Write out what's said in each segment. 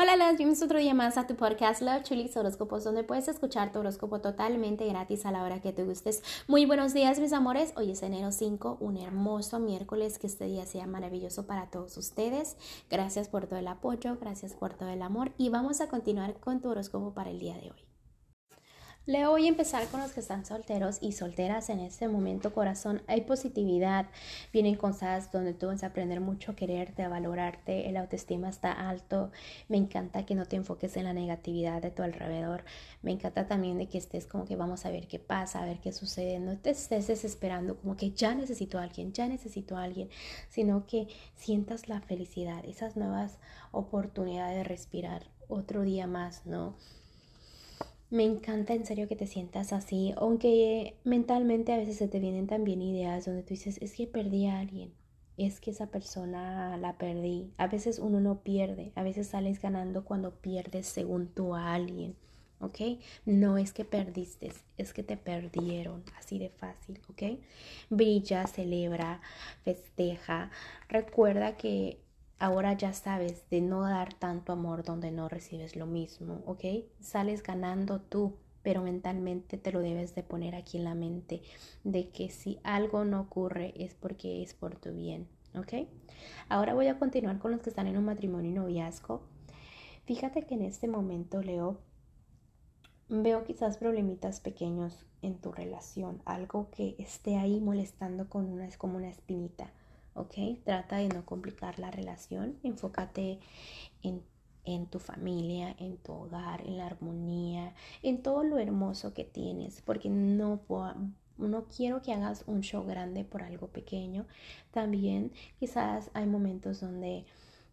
Hola, las bienvenidos otro día más a tu podcast Love Chulis Horóscopos, donde puedes escuchar tu horóscopo totalmente gratis a la hora que te gustes. Muy buenos días, mis amores. Hoy es enero 5, un hermoso miércoles. Que este día sea maravilloso para todos ustedes. Gracias por todo el apoyo, gracias por todo el amor. Y vamos a continuar con tu horóscopo para el día de hoy. Leo, voy a empezar con los que están solteros y solteras en este momento, corazón. Hay positividad, vienen cosas donde tú vas a aprender mucho a quererte, a valorarte, el autoestima está alto. Me encanta que no te enfoques en la negatividad de tu alrededor. Me encanta también de que estés como que vamos a ver qué pasa, a ver qué sucede. No te estés desesperando como que ya necesito a alguien, ya necesito a alguien, sino que sientas la felicidad, esas nuevas oportunidades de respirar otro día más, ¿no? Me encanta en serio que te sientas así, aunque mentalmente a veces se te vienen también ideas donde tú dices, es que perdí a alguien, es que esa persona la perdí. A veces uno no pierde, a veces sales ganando cuando pierdes según tú a alguien, ¿ok? No es que perdiste, es que te perdieron, así de fácil, ¿ok? Brilla, celebra, festeja. Recuerda que Ahora ya sabes de no dar tanto amor donde no recibes lo mismo, ¿ok? Sales ganando tú, pero mentalmente te lo debes de poner aquí en la mente de que si algo no ocurre es porque es por tu bien, ¿ok? Ahora voy a continuar con los que están en un matrimonio y noviazgo. Fíjate que en este momento, Leo, veo quizás problemitas pequeños en tu relación, algo que esté ahí molestando con una, es como una espinita. ¿Ok? Trata de no complicar la relación, enfócate en, tu familia, en tu hogar, en la armonía, en todo lo hermoso que tienes, porque no, no quiero que hagas un show grande por algo pequeño. También quizás hay momentos donde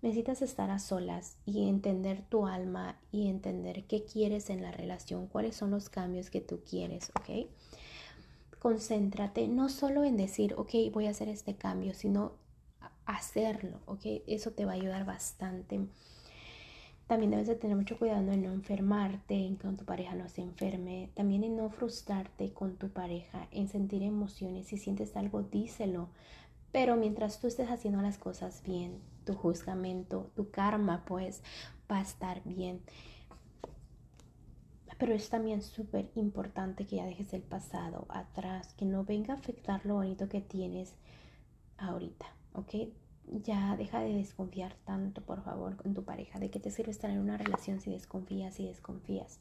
necesitas estar a solas y entender tu alma y entender qué quieres en la relación, cuáles son los cambios que tú quieres, ¿ok? Concéntrate no solo en decir, ok, voy a hacer este cambio, sino hacerlo, ok, eso te va a ayudar bastante. También debes de tener mucho cuidado en no enfermarte, en que tu pareja no se enferme, también en no frustrarte con tu pareja, en sentir emociones. Si sientes algo, díselo. Pero mientras tú estés haciendo las cosas bien, tu juzgamento, tu karma, pues va a estar bien. Pero es también súper importante que ya dejes el pasado atrás, que no venga a afectar lo bonito que tienes ahorita, ¿ok? Ya deja de desconfiar tanto, por favor, con tu pareja. ¿De qué te sirve estar en una relación si desconfías, y desconfías?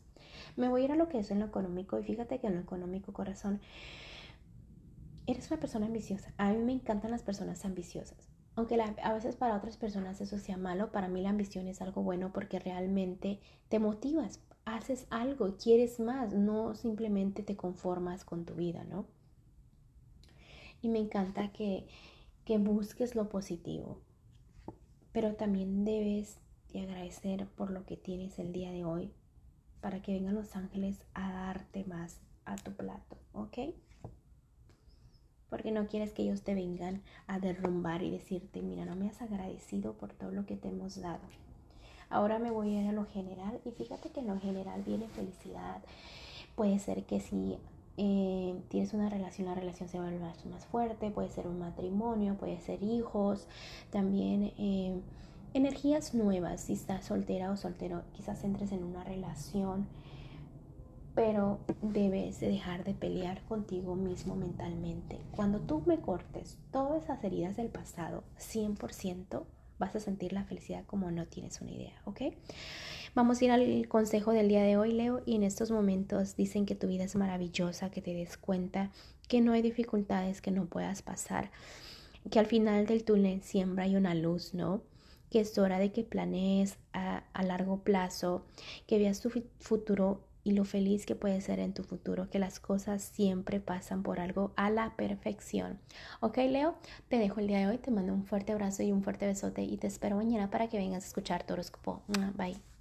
Me voy a ir a lo que es en lo económico y fíjate que en lo económico, corazón, eres una persona ambiciosa. A mí me encantan las personas ambiciosas. Aunque a veces para otras personas eso sea malo, para mí la ambición es algo bueno porque realmente te motivas haces algo, quieres más, no simplemente te conformas con tu vida, ¿no? Y me encanta que, que busques lo positivo, pero también debes de agradecer por lo que tienes el día de hoy para que vengan los ángeles a darte más a tu plato, ¿ok? Porque no quieres que ellos te vengan a derrumbar y decirte, mira, no me has agradecido por todo lo que te hemos dado. Ahora me voy a ir a lo general y fíjate que en lo general viene felicidad. Puede ser que si eh, tienes una relación, la relación se vuelve más, más, fuerte, puede ser un matrimonio, puede ser hijos, también eh, energías nuevas, si estás soltera o soltero, quizás entres en una relación, pero debes dejar de pelear contigo mismo mentalmente. Cuando tú me cortes todas esas heridas del pasado, 100%, vas a sentir la felicidad como no tienes una idea, ¿ok? Vamos a ir al consejo del día de hoy, Leo, y en estos momentos dicen que tu vida es maravillosa, que te des cuenta que no hay dificultades que no puedas pasar, que al final del túnel siempre hay una luz, ¿no? Que es hora de que planees a, a largo plazo, que veas tu futuro y lo feliz que puedes ser en tu futuro, que las cosas siempre pasan por algo a la perfección. Ok, Leo, te dejo el día de hoy, te mando un fuerte abrazo y un fuerte besote y te espero mañana para que vengas a escuchar tu horóscopo. Bye.